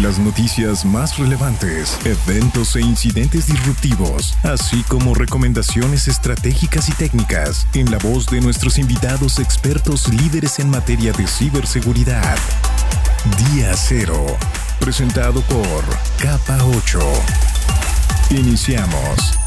Las noticias más relevantes, eventos e incidentes disruptivos, así como recomendaciones estratégicas y técnicas en la voz de nuestros invitados expertos líderes en materia de ciberseguridad. Día Cero, presentado por Capa 8. Iniciamos.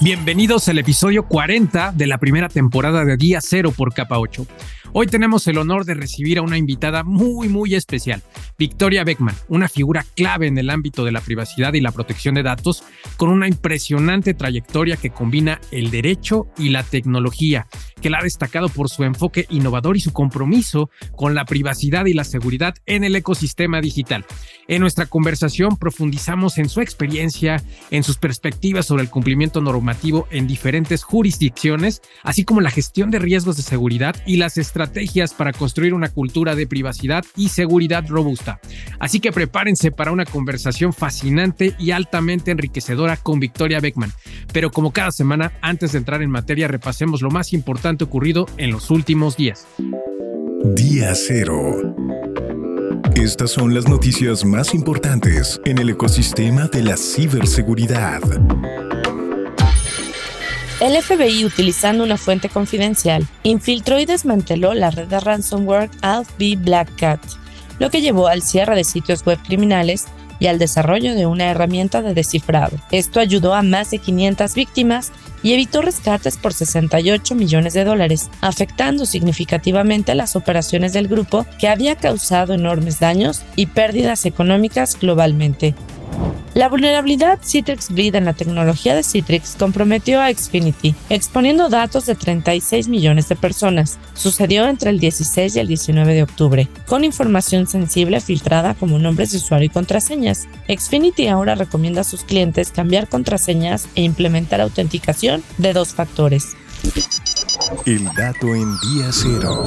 Bienvenidos al episodio 40 de la primera temporada de Día Cero por Capa 8. Hoy tenemos el honor de recibir a una invitada muy, muy especial, Victoria Beckman, una figura clave en el ámbito de la privacidad y la protección de datos, con una impresionante trayectoria que combina el derecho y la tecnología, que la ha destacado por su enfoque innovador y su compromiso con la privacidad y la seguridad en el ecosistema digital. En nuestra conversación profundizamos en su experiencia, en sus perspectivas sobre el cumplimiento normativo en diferentes jurisdicciones, así como la gestión de riesgos de seguridad y las estrategias para construir una cultura de privacidad y seguridad robusta. Así que prepárense para una conversación fascinante y altamente enriquecedora con Victoria Beckman. Pero como cada semana, antes de entrar en materia, repasemos lo más importante ocurrido en los últimos días. Día cero. Estas son las noticias más importantes en el ecosistema de la ciberseguridad. El FBI, utilizando una fuente confidencial, infiltró y desmanteló la red de ransomware AlpB Black Cat, lo que llevó al cierre de sitios web criminales y al desarrollo de una herramienta de descifrado. Esto ayudó a más de 500 víctimas y evitó rescates por 68 millones de dólares, afectando significativamente las operaciones del grupo que había causado enormes daños y pérdidas económicas globalmente. La vulnerabilidad Citrix Bleed en la tecnología de Citrix comprometió a Xfinity, exponiendo datos de 36 millones de personas. Sucedió entre el 16 y el 19 de octubre, con información sensible filtrada como nombres de usuario y contraseñas. Xfinity ahora recomienda a sus clientes cambiar contraseñas e implementar autenticación de dos factores. El dato en día cero.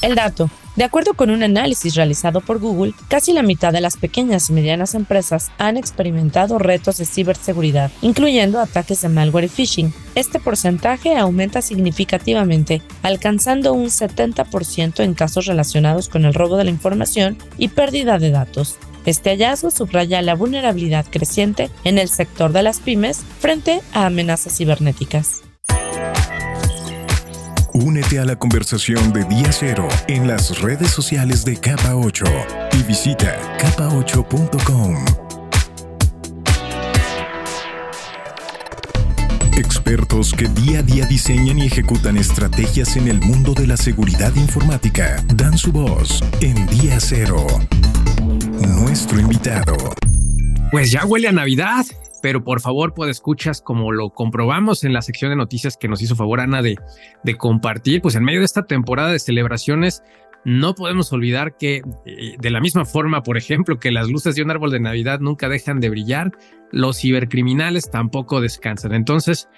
El dato. De acuerdo con un análisis realizado por Google, casi la mitad de las pequeñas y medianas empresas han experimentado retos de ciberseguridad, incluyendo ataques de malware y phishing. Este porcentaje aumenta significativamente, alcanzando un 70% en casos relacionados con el robo de la información y pérdida de datos. Este hallazgo subraya la vulnerabilidad creciente en el sector de las pymes frente a amenazas cibernéticas. Únete a la conversación de Día Cero en las redes sociales de Capa 8 y visita capa8.com. Expertos que día a día diseñan y ejecutan estrategias en el mundo de la seguridad informática dan su voz en Día Cero. Nuestro invitado. Pues ya huele a Navidad pero por favor, pues escuchas, como lo comprobamos en la sección de noticias que nos hizo favor Ana de, de compartir, pues en medio de esta temporada de celebraciones, no podemos olvidar que eh, de la misma forma, por ejemplo, que las luces de un árbol de Navidad nunca dejan de brillar, los cibercriminales tampoco descansan. Entonces,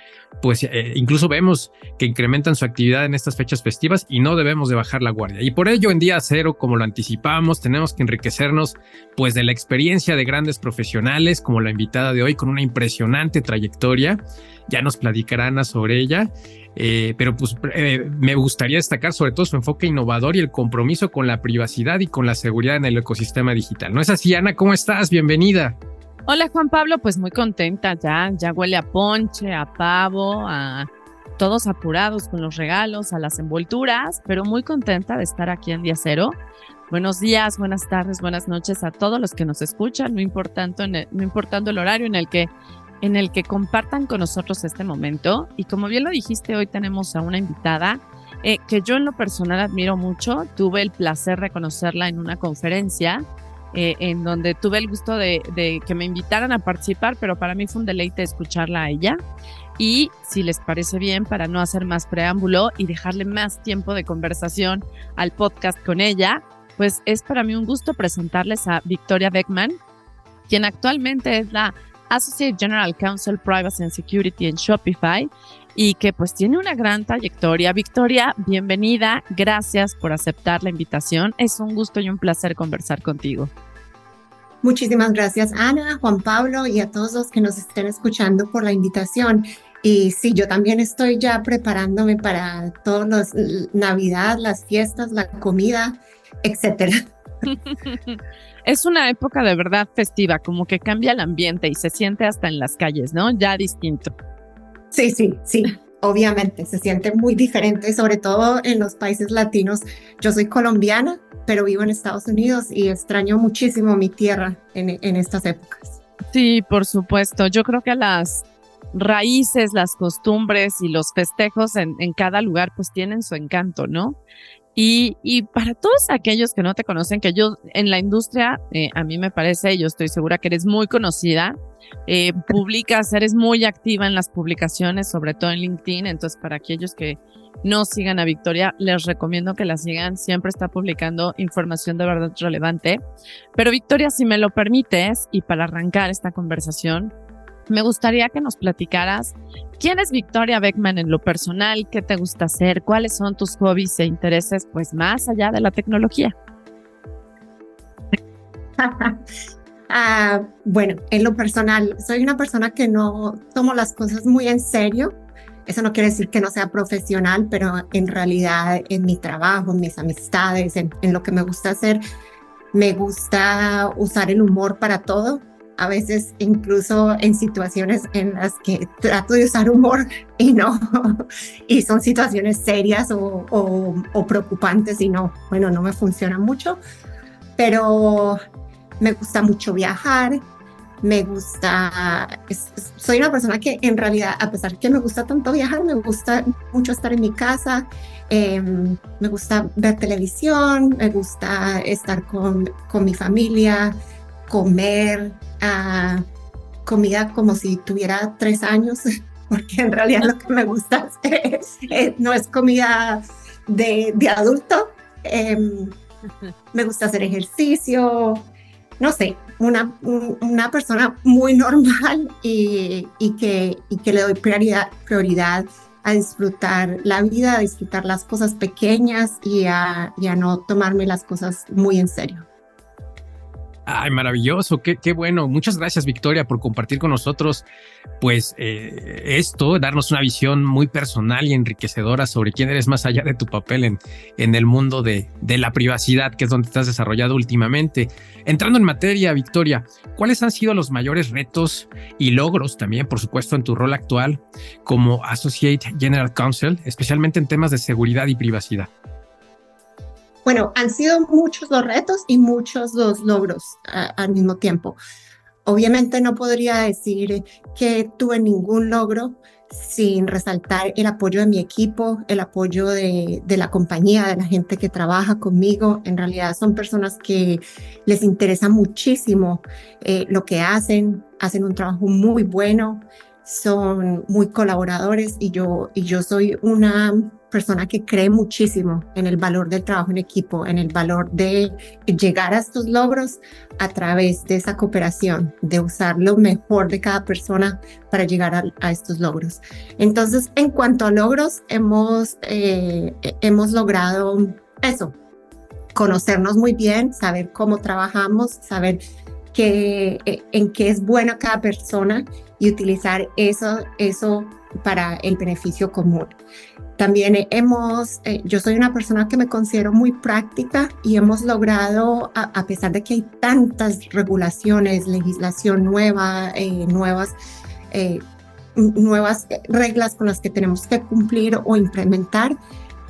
pues eh, incluso vemos que incrementan su actividad en estas fechas festivas y no debemos de bajar la guardia. Y por ello, en día cero, como lo anticipamos, tenemos que enriquecernos pues de la experiencia de grandes profesionales, como la invitada de hoy, con una impresionante trayectoria. Ya nos platicará Ana sobre ella. Eh, pero pues eh, me gustaría destacar sobre todo su enfoque innovador y el compromiso con la privacidad y con la seguridad en el ecosistema digital. ¿No es así, Ana? ¿Cómo estás? Bienvenida. Hola Juan Pablo, pues muy contenta ya, ya huele a ponche, a pavo, a todos apurados con los regalos, a las envolturas, pero muy contenta de estar aquí en Día Cero. Buenos días, buenas tardes, buenas noches a todos los que nos escuchan, no importando, no importando el horario en el que en el que compartan con nosotros este momento. Y como bien lo dijiste, hoy tenemos a una invitada eh, que yo en lo personal admiro mucho. Tuve el placer de conocerla en una conferencia eh, en donde tuve el gusto de, que me invitaran a participar, pero para mí fue un deleite escucharla a ella. Y si les parece bien, para no hacer más preámbulo y dejarle más tiempo de conversación al podcast con ella, pues es para mí un gusto presentarles a Victoria Beckman, quien actualmente es la Associate General Counsel Privacy and Security en Shopify y que pues tiene una gran trayectoria. Victoria, bienvenida, gracias por aceptar la invitación. Es un gusto y un placer conversar contigo. Muchísimas gracias Ana, Juan Pablo y a todos los que nos estén escuchando por la invitación. Y sí, yo también estoy ya preparándome para todos los Navidad, las fiestas, la comida, etcétera. es una época de verdad festiva, como que cambia el ambiente y se siente hasta en las calles, ¿no? Ya distinto. Sí, sí, sí. Obviamente se siente muy diferente, sobre todo en los países latinos. Yo soy colombiana, pero vivo en Estados Unidos y extraño muchísimo mi tierra en, en estas épocas. Sí, por supuesto. Yo creo que las raíces, las costumbres y los festejos en, en, cada lugar pues tienen su encanto, ¿no? Y, y, para todos aquellos que no te conocen, que yo en la industria, eh, a mí me parece, yo estoy segura que eres muy conocida, eh, publicas, eres muy activa en las publicaciones, sobre todo en LinkedIn, entonces para aquellos que no sigan a Victoria, les recomiendo que la sigan, siempre está publicando información de verdad relevante. Pero Victoria, si me lo permites, y para arrancar esta conversación, me gustaría que nos platicaras quién es Victoria Beckman en lo personal, qué te gusta hacer, cuáles son tus hobbies e intereses, pues más allá de la tecnología. Ah, bueno, en lo personal, soy una persona que no tomo las cosas muy en serio. Eso no quiere decir que no sea profesional, pero en realidad en mi trabajo, en mis amistades, en lo que me gusta hacer, me gusta usar el humor para todo a veces incluso en situaciones en las que trato de usar humor y no, y son situaciones serias o, o, preocupantes y no, bueno, no me funciona mucho, pero me gusta mucho viajar, me gusta, soy una persona que en realidad, a pesar que me gusta tanto viajar, me gusta mucho estar en mi casa, em, me gusta ver televisión, me gusta estar con, con mi familia, comer uh, comida como si tuviera tres años, porque en realidad lo que me gusta no es comida de, de adulto. Em, me gusta hacer ejercicio, no sé, una, una persona muy normal y, y, que, y que le doy prioridad, prioridad a disfrutar la vida, a disfrutar las cosas pequeñas y a, y a no tomarme las cosas muy en serio. Ay, maravilloso, qué, bueno. Muchas gracias, Victoria, por compartir con nosotros, pues, eh, esto, darnos una visión muy personal y enriquecedora sobre quién eres más allá de tu papel en, en el mundo de, de la privacidad, que es donde has desarrollado últimamente. Entrando en materia, Victoria, ¿cuáles han sido los mayores retos y logros también, por supuesto, en tu rol actual como Associate General Counsel, especialmente en temas de seguridad y privacidad? Bueno, han sido muchos los retos y muchos los logros al mismo tiempo. Obviamente no podría decir que tuve ningún logro sin resaltar el apoyo de mi equipo, el apoyo de, la compañía, de la gente que trabaja conmigo. En realidad son personas que les interesa muchísimo eh, lo que hacen, hacen un trabajo muy bueno, son muy colaboradores y yo, y yo soy una persona que cree muchísimo en el valor del trabajo en equipo, en el valor de llegar a estos logros a través de esa cooperación, de usar lo mejor de cada persona para llegar a, estos logros. Entonces, en cuanto a logros, hemos, eh, hemos logrado eso, conocernos muy bien, saber cómo trabajamos, saber qué, en qué es buena cada persona y utilizar eso, eso para el beneficio común. También hemos, eh, yo soy una persona que me considero muy práctica y hemos logrado, a, pesar de que hay tantas regulaciones, legislación nueva, eh, nuevas, eh, nuevas reglas con las que tenemos que cumplir o implementar,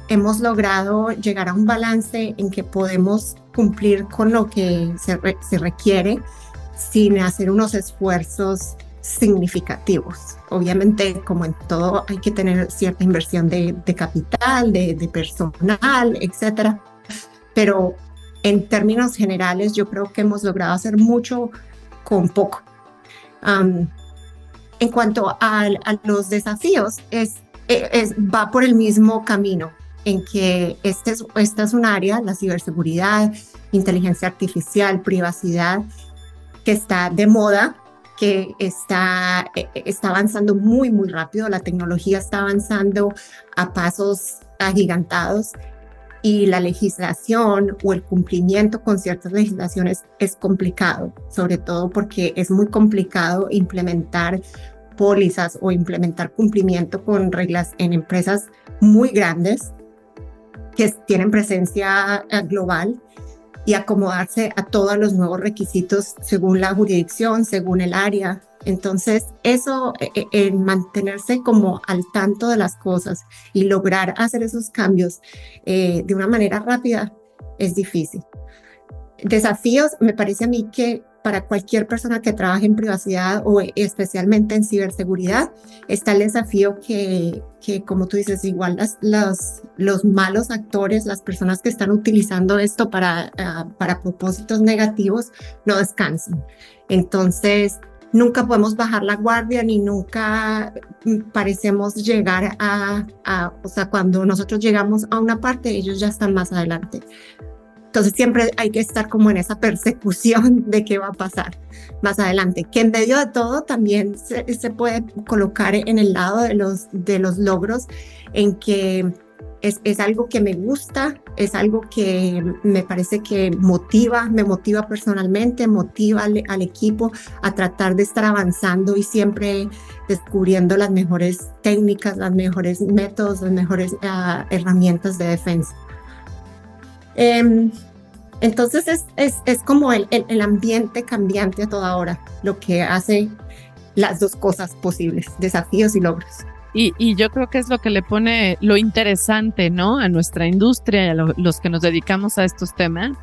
hemos logrado llegar a un balance en que podemos cumplir con lo que se, requiere sin hacer unos esfuerzos significativos. Obviamente, como en todo, hay que tener cierta inversión de, capital, de, personal, etcétera. Pero en términos generales, yo creo que hemos logrado hacer mucho con poco. en cuanto a, los desafíos, es, es, va por el mismo camino en que este es, esta es un área, la ciberseguridad, inteligencia artificial, privacidad, que está de moda que está, eh, está avanzando muy, muy rápido, la tecnología está avanzando a pasos agigantados y la legislación o el cumplimiento con ciertas legislaciones es complicado, sobre todo porque es muy complicado implementar pólizas o implementar cumplimiento con reglas en empresas muy grandes que tienen presencia eh, global y acomodarse a todos los nuevos requisitos según la jurisdicción, según el área. Entonces, eso, eh, eh, en mantenerse como al tanto de las cosas y lograr hacer esos cambios de una manera rápida es difícil. Desafíos, me parece a mí que para cualquier persona que trabaje en privacidad o especialmente en ciberseguridad, está el desafío que, que como tú dices, igual las, los, los malos actores, las personas que están utilizando esto para, ah, para propósitos negativos, no descansan. Entonces, nunca podemos bajar la guardia ni nunca mm, parecemos llegar a, a, o sea, cuando nosotros llegamos a una parte, ellos ya están más adelante. Entonces siempre hay que estar como en esa persecución de qué va a pasar más adelante, que en medio de todo también se, puede colocar en el lado de los, de los logros, en que es, es, algo que me gusta, es algo que me parece que motiva, me motiva personalmente, motiva al, al equipo a tratar de estar avanzando y siempre descubriendo las mejores técnicas, las mejores métodos, las mejores uh, herramientas de defensa. Eh, entonces es, es, es como el, el, ambiente cambiante a toda hora, lo que hace las dos cosas posibles, desafíos y logros. Y, y, yo creo que es lo que le pone lo interesante, ¿no? A nuestra industria a los que nos dedicamos a estos temas.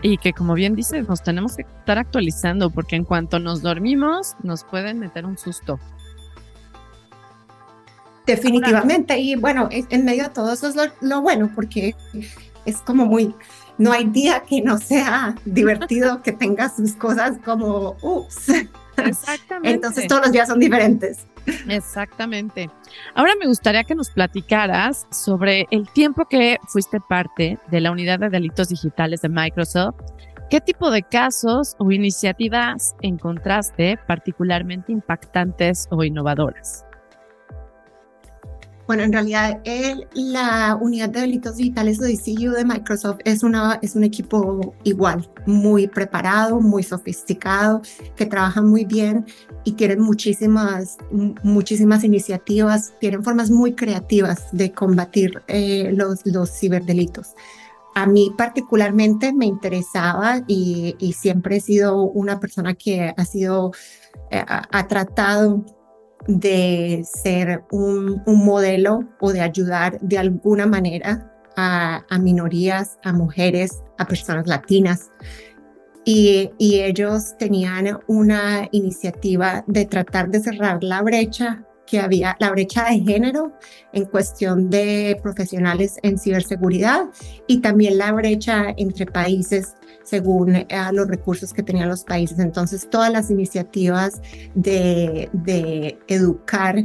Y que como bien dices, nos tenemos que estar actualizando porque en cuanto nos dormimos, nos pueden meter un susto. Definitivamente. y bueno, en medio de todo eso es lo, lo bueno porque es como muy, no hay día que no sea divertido, que tenga sus cosas como, ups. Exactamente. Entonces todos los días son diferentes. Exactamente. Ahora me gustaría que nos platicaras sobre el tiempo que fuiste parte de la unidad de delitos digitales de Microsoft. ¿Qué tipo de casos o iniciativas encontraste particularmente impactantes o innovadoras? Bueno, en realidad la unidad de delitos digitales DCU de Microsoft es, una, es un equipo igual, muy preparado, muy sofisticado, que trabaja muy bien y tienen muchísimas, muchísimas iniciativas, tienen formas muy creativas de combatir eh, los, los ciberdelitos. A mí particularmente me interesaba y, y, siempre he sido una persona que ha sido, eh, ha tratado de ser un, modelo o de ayudar de alguna manera a, minorías, a mujeres, a personas latinas. Y, y, ellos tenían una iniciativa de tratar de cerrar la brecha que había, la brecha de género en cuestión de profesionales en ciberseguridad y también la brecha entre países según eh, los recursos que tenían los países. Entonces, todas las iniciativas de, de educar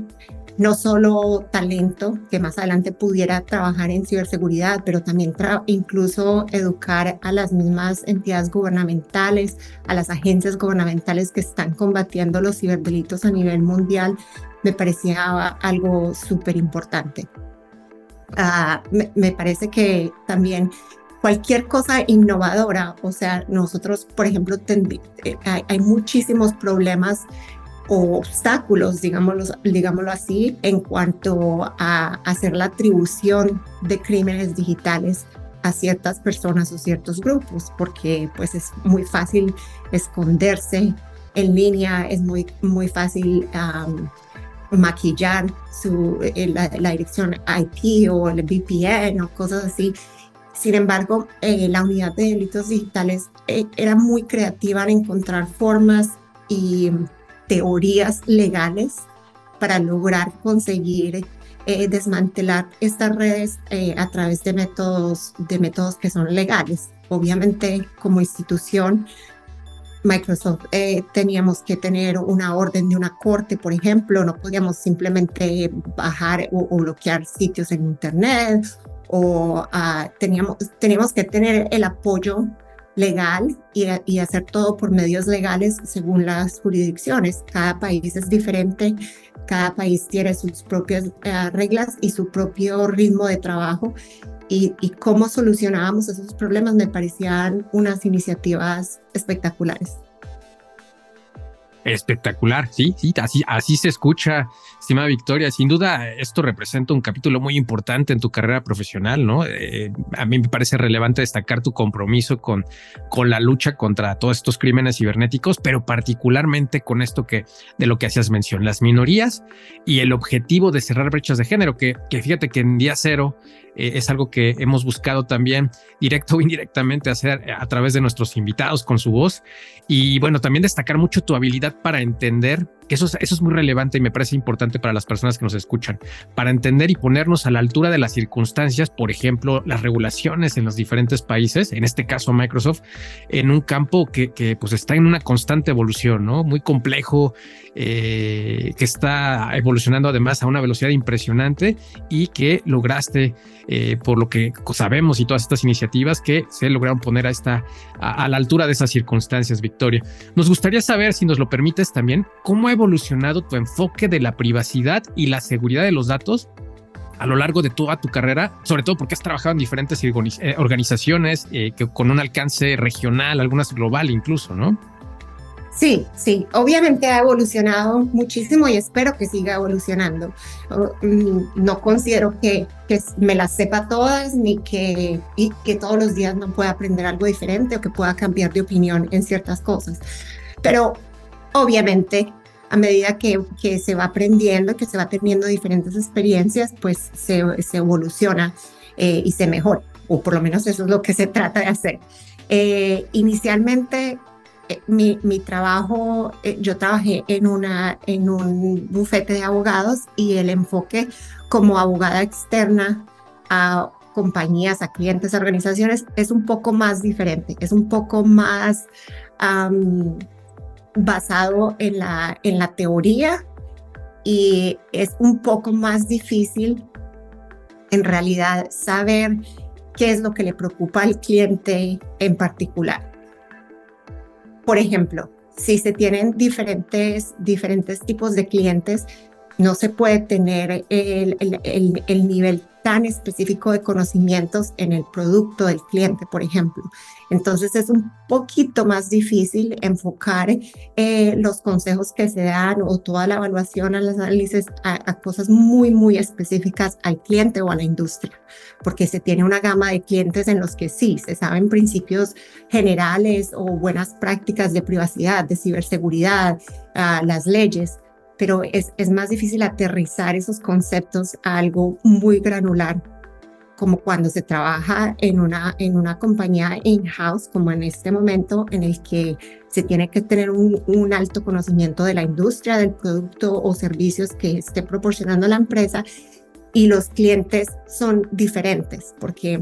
no solo talento que más adelante pudiera trabajar en ciberseguridad, pero también incluso educar a las mismas entidades gubernamentales, a las agencias gubernamentales que están combatiendo los ciberdelitos a nivel mundial, me parecía algo súper importante. Ah, me, me, parece que también cualquier cosa innovadora, o sea, nosotros, por ejemplo, eh, hay, muchísimos problemas o obstáculos, digámoslo, digámoslo así, en cuanto a hacer la atribución de crímenes digitales a ciertas personas o ciertos grupos, porque pues es muy fácil esconderse en línea, es muy, muy fácil maquillar su, eh, la, la, dirección IP o el VPN o cosas así sin embargo, eh, la unidad de delitos digitales eh, era muy creativa en encontrar formas y teorías legales para lograr conseguir eh, desmantelar estas redes a través de métodos, de métodos que son legales. Obviamente, como institución, Microsoft teníamos que tener una orden de una corte, por ejemplo, no podíamos simplemente bajar o bloquear sitios en Internet o uh, teníamos, teníamos que tener el apoyo legal y, hacer todo por medios legales según las jurisdicciones. Cada país es diferente, cada país tiene sus propias eh, reglas y su propio ritmo de trabajo y, y, cómo solucionábamos esos problemas me parecían unas iniciativas espectaculares. Espectacular, sí, sí, así, así se escucha, estimada Victoria. Sin duda, esto representa un capítulo muy importante en tu carrera profesional, ¿no? Eh, a mí me parece relevante destacar tu compromiso con, con la lucha contra todos estos crímenes cibernéticos, pero particularmente con esto que de lo que hacías mención, las minorías y el objetivo de cerrar brechas de género, que, que fíjate que en día cero eh, es algo que hemos buscado también directo o indirectamente hacer a través de nuestros invitados con su voz. Y bueno, también destacar mucho tu habilidad para entender que eso, eso es muy relevante y me parece importante para las personas que nos escuchan, para entender y ponernos a la altura de las circunstancias, por ejemplo, las regulaciones en los diferentes países, en este caso Microsoft, en un campo que, que pues está en una constante evolución, ¿no? Muy complejo, eh, que está evolucionando además a una velocidad impresionante y que lograste, eh, por lo que sabemos y todas estas iniciativas, que se lograron poner a, esta, a, a la altura de esas circunstancias, Victoria. Nos gustaría saber, si nos lo permites también, cómo ha evolucionado tu enfoque de la privacidad y la seguridad de los datos a lo largo de toda tu carrera, sobre todo porque has trabajado en diferentes eh, organizaciones que con un alcance regional, algunas global incluso, ¿no? Sí, sí, obviamente ha evolucionado muchísimo y espero que siga evolucionando. Mm, no considero que, que me las sepa todas ni que, y que todos los días no pueda aprender algo diferente o que pueda cambiar de opinión en ciertas cosas. Pero obviamente a medida que, se va aprendiendo, que se va teniendo diferentes experiencias, pues se, evoluciona eh, y se mejora, o por lo menos eso es lo que se trata de hacer. Eh, inicialmente eh, mi, trabajo, yo trabajé en, una, en un bufete de abogados y el enfoque como abogada externa a compañías, a clientes, a organizaciones es un poco más diferente, es un poco más basado en la, en la teoría y es un poco más difícil en realidad saber qué es lo que le preocupa al cliente en particular. Por ejemplo, si se tienen diferentes, diferentes tipos de clientes, no se puede tener el, el, el, nivel tan específico de conocimientos en el producto del cliente, por ejemplo. Entonces es un poquito más difícil enfocar eh, los consejos que se dan o toda la evaluación a las análisis a, cosas muy, muy específicas al cliente o a la industria, porque se tiene una gama de clientes en los que sí, se saben principios generales o buenas prácticas de privacidad, de ciberseguridad, uh, las leyes, pero es, es más difícil aterrizar esos conceptos a algo muy granular, como cuando se trabaja en una, en una compañía in-house, como en este momento, en el que se tiene que tener un, un, alto conocimiento de la industria, del producto o servicios que esté proporcionando la empresa, y los clientes son diferentes, porque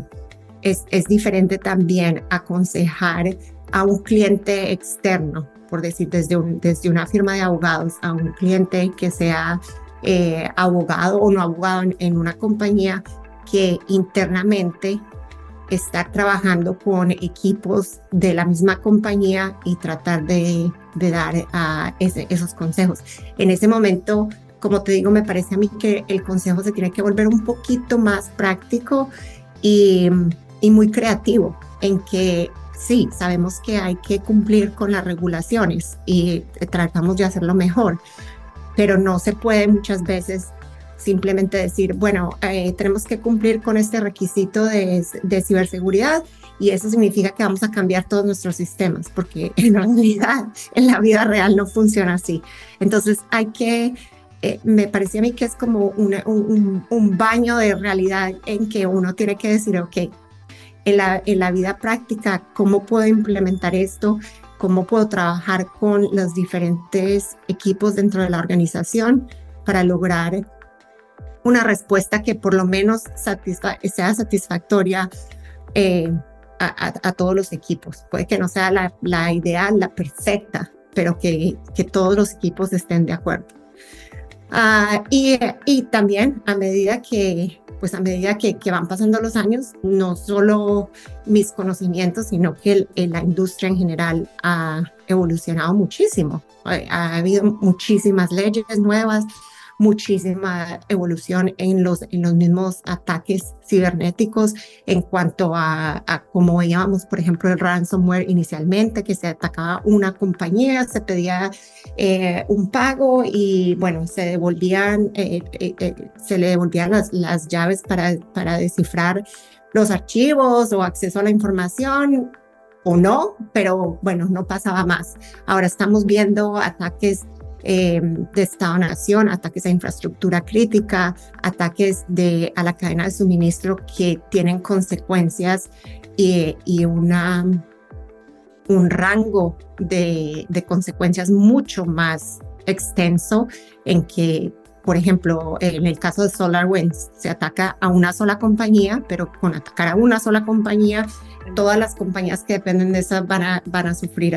es, es diferente también aconsejar a un cliente externo por decir, desde, desde una firma de abogados a un cliente que sea eh, abogado o no abogado en, una compañía que internamente está trabajando con equipos de la misma compañía y tratar de, dar a esos consejos. En ese momento, como te digo, me parece a mí que el consejo se tiene que volver un poquito más práctico y muy creativo en que sí, sabemos que hay que cumplir con las regulaciones y tratamos de hacerlo mejor, pero no se puede muchas veces simplemente decir, bueno, eh, tenemos que cumplir con este requisito de, ciberseguridad y eso significa que vamos a cambiar todos nuestros sistemas, porque en realidad, en la vida real no funciona así. Entonces hay que, eh, me parece a mí que es como un, un, baño de realidad en que uno tiene que decir, ok, en la, en la vida práctica, cómo puedo implementar esto, cómo puedo trabajar con los diferentes equipos dentro de la organización para lograr una respuesta que por lo menos sea satisfactoria eh, a, todos los equipos. Puede que no sea la, la ideal, la perfecta, pero que, que todos los equipos estén de acuerdo. Ah, y, y, también a medida que, pues a medida que, que, van pasando los años, no solo mis conocimientos, sino que la industria en general ha evolucionado muchísimo. Ha habido muchísimas leyes nuevas, muchísima evolución en los, en los mismos ataques cibernéticos en cuanto a, a como veíamos, por ejemplo, el ransomware inicialmente, que se atacaba una compañía, se pedía eh, un pago y bueno, se devolvían, eh, eh, se le devolvían las, las llaves para, para descifrar los archivos o acceso a la información o no, pero bueno, no pasaba más. Ahora estamos viendo ataques eh, de Estado-Nación, ataques a infraestructura crítica, ataques de, a la cadena de suministro que tienen consecuencias y, y una, un rango de, de consecuencias mucho más extenso en que por ejemplo, en el caso de SolarWinds, se ataca a una sola compañía, pero con atacar a una sola compañía, todas las compañías que dependen de esa van a, van a sufrir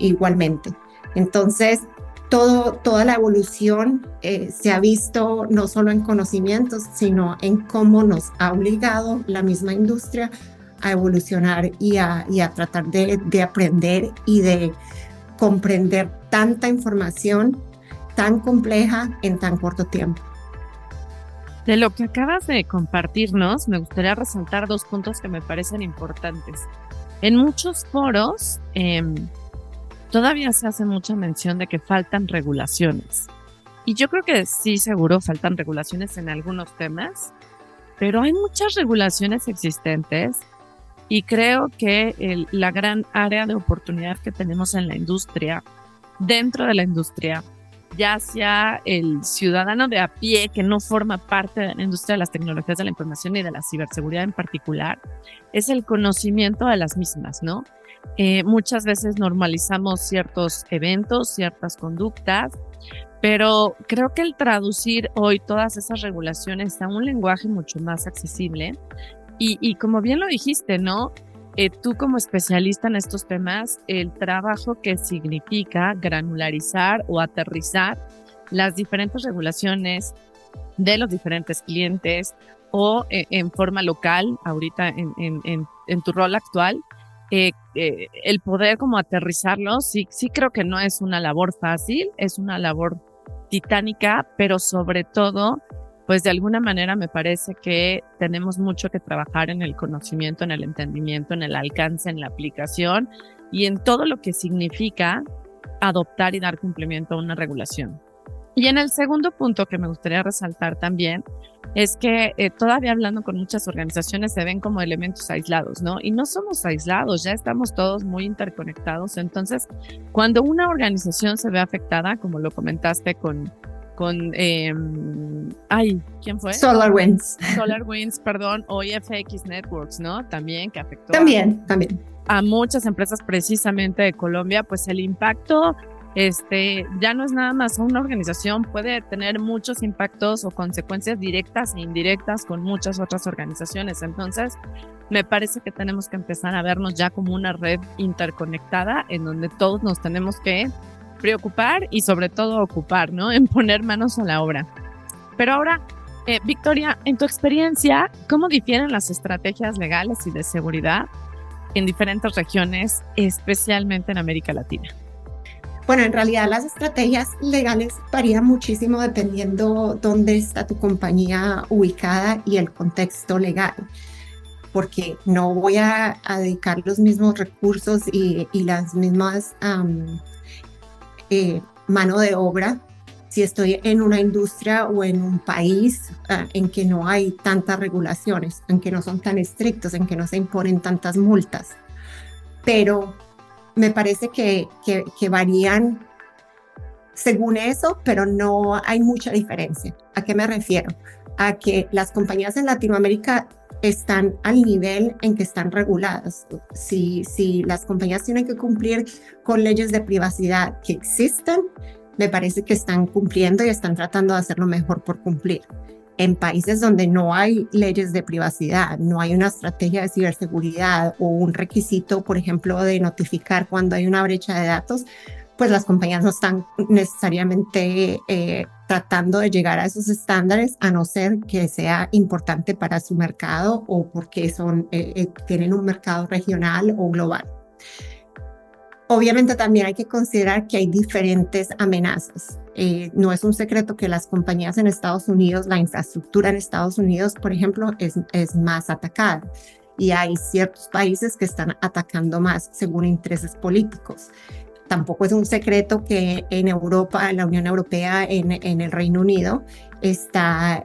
igualmente. Entonces, toda la evolución eh, se ha visto no solo en conocimientos, sino en cómo nos ha obligado la misma industria a evolucionar y a, tratar de, de, aprender y de comprender tanta información tan compleja en tan corto tiempo. De lo que acabas de compartirnos, me gustaría resaltar dos puntos que me parecen importantes. En muchos foros, eh, todavía se hace mucha mención de que faltan regulaciones. Y yo creo que sí, seguro faltan regulaciones en algunos temas, pero hay muchas regulaciones existentes y creo que la gran área de oportunidad que tenemos en la industria, dentro de la industria, ya sea el ciudadano de a pie que no forma parte de la industria de las tecnologías de la información y de la ciberseguridad en particular, es el conocimiento de las mismas, ¿no? Eh, muchas veces normalizamos ciertos eventos, ciertas conductas, pero creo que el traducir hoy todas esas regulaciones a un lenguaje mucho más accesible y, como bien lo dijiste, ¿no? Eh, tú como especialista en estos temas, el trabajo que significa granularizar o aterrizar las diferentes regulaciones de los diferentes clientes o eh, en forma local, ahorita en tu rol actual, eh, eh, el poder como aterrizarlo, sí, sí creo que no es una labor fácil, es una labor titánica, pero sobre todo, pues de alguna manera me parece que tenemos mucho que trabajar en el conocimiento, en el entendimiento, en el alcance, en la aplicación y en todo lo que significa adoptar y dar cumplimiento a una regulación. Y en el segundo punto que me gustaría resaltar también es que eh, todavía hablando con muchas organizaciones se ven como elementos aislados, ¿no? Y no somos aislados, ya estamos todos muy interconectados. Entonces, cuando una organización se ve afectada, como lo comentaste con, con, eh, ay, ¿quién fue? SolarWinds. SolarWinds, perdón, o IFX Networks, ¿no? También que afectó. También, también. A muchas empresas precisamente de Colombia, pues el impacto este, ya no es nada más una organización, puede tener muchos impactos o consecuencias directas e indirectas con muchas otras organizaciones. Entonces, me parece que tenemos que empezar a vernos ya como una red interconectada en donde todos nos tenemos que preocupar y sobre todo ocupar, ¿no? En poner manos a la obra. Pero ahora, eh, Victoria, en tu experiencia, ¿cómo difieren las estrategias legales y de seguridad en diferentes regiones, especialmente en América Latina? Bueno, en realidad las estrategias legales varían muchísimo dependiendo dónde está tu compañía ubicada y el contexto legal, porque no voy a, dedicar los mismos recursos y, las mismas eh, mano de obra si estoy en una industria o en un país ah, en que no hay tantas regulaciones, en que no son tan estrictos, en que no se imponen tantas multas. Pero me parece que, que, varían según eso, pero no hay mucha diferencia. ¿A qué me refiero? A que las compañías en Latinoamérica están al nivel en que están reguladas. Si, si las compañías tienen que cumplir con leyes de privacidad que existen, me parece que están cumpliendo y están tratando de hacerlo mejor por cumplir en países donde no hay leyes de privacidad, no hay una estrategia de ciberseguridad o un requisito, por ejemplo, de notificar cuando hay una brecha de datos, pues las compañías no están necesariamente eh, tratando de llegar a esos estándares, a no ser que sea importante para su mercado o porque eh, eh, tienen un mercado regional o global. Obviamente también hay que considerar que hay diferentes amenazas. Eh, no es un secreto que las compañías en Estados Unidos, la infraestructura en Estados Unidos, por ejemplo, es, es más atacada y hay ciertos países que están atacando más según intereses políticos. Tampoco es un secreto que en Europa, en la Unión Europea, en, en el Reino Unido, está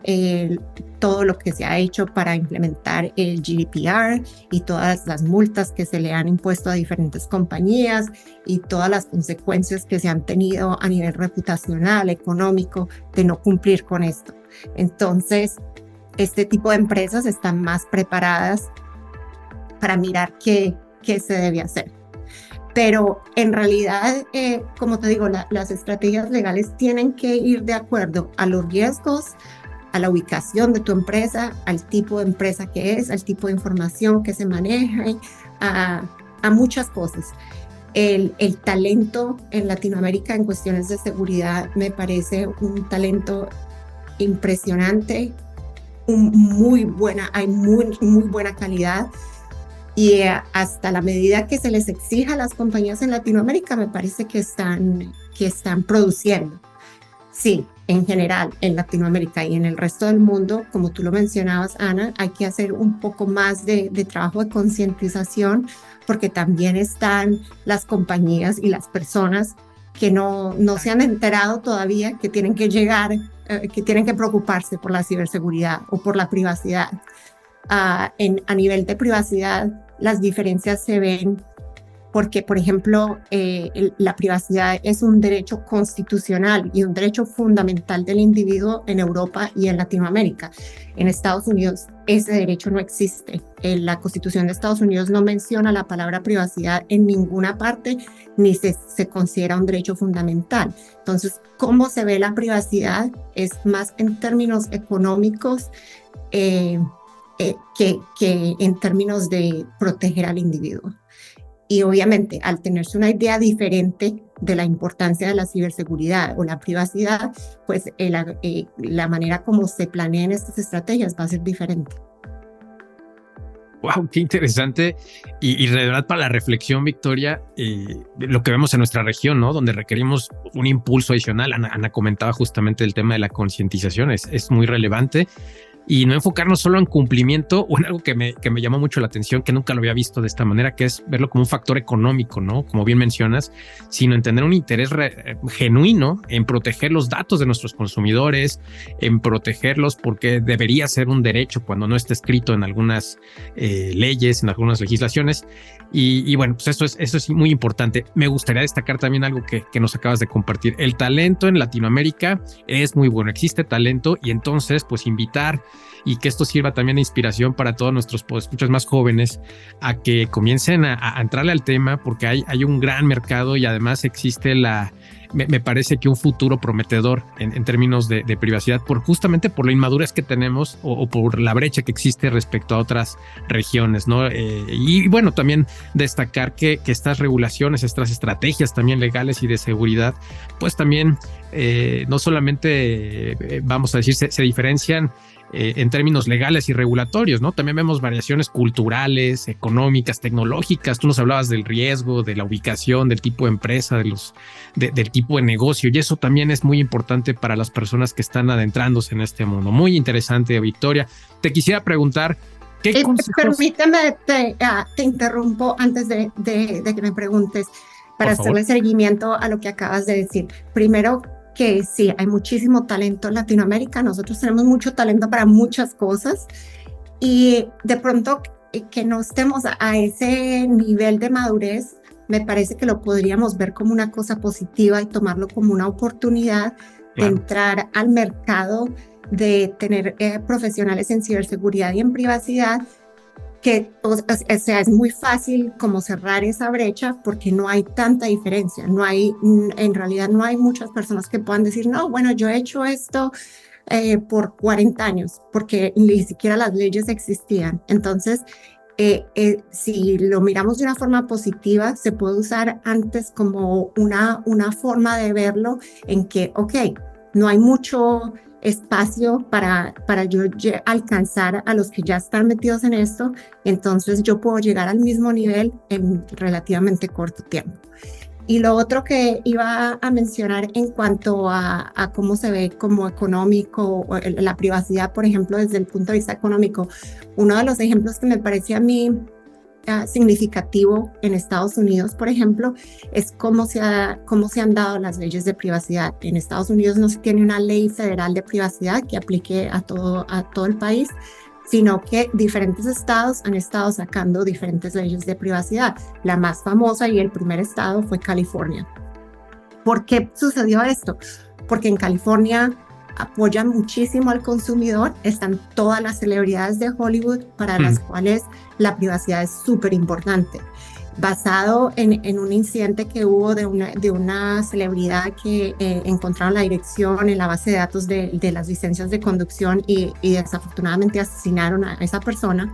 todo lo que se ha hecho para implementar el GDPR y todas las multas que se le han impuesto a diferentes compañías y todas las consecuencias que se han tenido a nivel reputacional, económico, de no cumplir con esto. Entonces, este tipo de empresas están más preparadas para mirar qué, qué se debe hacer. Pero en realidad, eh, como te digo, las estrategias legales tienen que ir de acuerdo a los riesgos, a la ubicación de tu empresa, al tipo de empresa que es, al tipo de información que se maneja, a, a muchas cosas. El, el, talento en Latinoamérica en cuestiones de seguridad me parece un talento impresionante, un, muy buena, hay muy, muy buena calidad y eh, hasta la medida que se les exija a las compañías en Latinoamérica, me parece que están, que están produciendo. Sí, en general, en Latinoamérica y en el resto del mundo, como tú lo mencionabas, Ana, hay que hacer un poco más de, trabajo de concientización porque también están las compañías y las personas que no, no se han enterado todavía que tienen que llegar, eh, que tienen que preocuparse por la ciberseguridad o por la privacidad. Ah, en, a nivel de privacidad, las diferencias se ven porque, por ejemplo, eh, la privacidad es un derecho constitucional y un derecho fundamental del individuo en Europa y en Latinoamérica. En Estados Unidos ese derecho no existe. En la Constitución de Estados Unidos no menciona la palabra privacidad en ninguna parte ni se, se considera un derecho fundamental. Entonces, ¿cómo se ve la privacidad? Es más en términos económicos. Eh, eh, que, que en términos de proteger al individuo. Y obviamente, al tenerse una idea diferente de la importancia de la ciberseguridad o la privacidad, pues eh, la manera como se planean estas estrategias va a ser diferente. Wow, qué interesante y, y de verdad para la reflexión, Victoria, eh, lo que vemos en nuestra región, ¿no? Donde requerimos un impulso adicional. Ana, Ana comentaba justamente el tema de la concientización, es, es muy relevante y no enfocarnos solo en cumplimiento o en algo que me, que me llamó mucho la atención, que nunca lo había visto de esta manera, que es verlo como un factor económico, ¿no? Como bien mencionas, sino en tener un interés genuino en proteger los datos de nuestros consumidores, en protegerlos porque debería ser un derecho cuando no está escrito en algunas eh, leyes, en algunas legislaciones. Y, bueno, pues eso es, eso es muy importante. Me gustaría destacar también algo que, que nos acabas de compartir. El talento en Latinoamérica es muy bueno, existe talento y entonces pues invitar y que esto sirva también de inspiración para todos nuestros escuchas más jóvenes a que comiencen a, entrarle al tema porque hay, hay un gran mercado y además existe la, me, parece que un futuro prometedor en, términos de, privacidad, por justamente por la inmadurez que tenemos o, por la brecha que existe respecto a otras regiones, ¿no? Eh, y bueno, también destacar que, estas regulaciones, estas estrategias también legales y de seguridad, pues también eh, no solamente, eh, vamos a decir, se diferencian eh, en términos legales y regulatorios, ¿no? También vemos variaciones culturales, económicas, tecnológicas. Tú nos hablabas del riesgo, de la ubicación, del tipo de empresa, de los, del tipo de negocio, y eso también es muy importante para las personas que están adentrándose en este mundo. Muy interesante, Victoria. Te quisiera preguntar, ¿Qué eh, Permíteme, te, ah, te, interrumpo antes de, de, de, que me preguntes para hacerle seguimiento a lo que acabas de decir. Primero, que sí, hay muchísimo talento en Latinoamérica, nosotros tenemos mucho talento para muchas cosas. Y de pronto eh, que no estemos a ese nivel de madurez, me parece que lo podríamos ver como una cosa positiva y tomarlo como una oportunidad de entrar al mercado, de tener eh, profesionales en ciberseguridad y en privacidad que o sea, es muy fácil como cerrar esa brecha porque no hay tanta diferencia, no hay, en realidad no hay muchas personas que puedan decir, no, bueno, yo he hecho esto eh, por 40 años, porque ni siquiera las leyes existían. Entonces, eh, eh, si lo miramos de una forma positiva, se puede usar antes como una, una forma de verlo en que, ok, no hay mucho espacio para, para yo alcanzar a los que ya están metidos en esto, entonces yo puedo llegar al mismo nivel en relativamente corto tiempo. Y lo otro que iba a mencionar en cuanto a, cómo se ve como económico, la privacidad, por ejemplo, desde el punto de vista económico, uno de los ejemplos que me parece a mí ah, significativo en Estados Unidos, por ejemplo, es cómo se, ha, cómo se han dado las leyes de privacidad. En Estados Unidos no se tiene una ley federal de privacidad que aplique a todo, a todo el país, sino que diferentes estados han estado sacando diferentes leyes de privacidad. La más famosa y el primer estado fue California. ¿Por qué sucedió esto? Porque en California apoyan muchísimo al consumidor, están todas las celebridades de Hollywood para las cuales la privacidad es súper importante basado en, un incidente que hubo de una, de una celebridad que eh, encontraron la dirección en la base de datos de, las licencias de conducción y, desafortunadamente asesinaron a esa persona.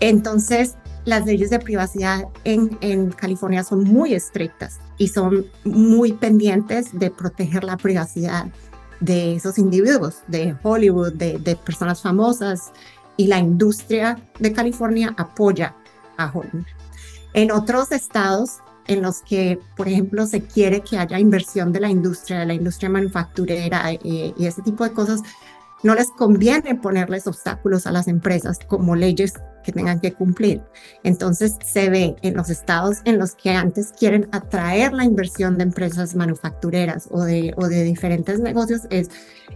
Entonces, las leyes de privacidad en, en, California son muy estrictas y son muy pendientes de proteger la privacidad de esos individuos, de Hollywood, de, de personas famosas, y la industria de California apoya a Hollywood. En otros estados en los que, por ejemplo, se quiere que haya inversión de la industria, de la industria manufacturera eh, y ese tipo de cosas, no les conviene ponerles obstáculos a las empresas como leyes que tengan que cumplir. Entonces se ve en los estados en los que antes quieren atraer la inversión de empresas manufactureras o de, diferentes negocios, es,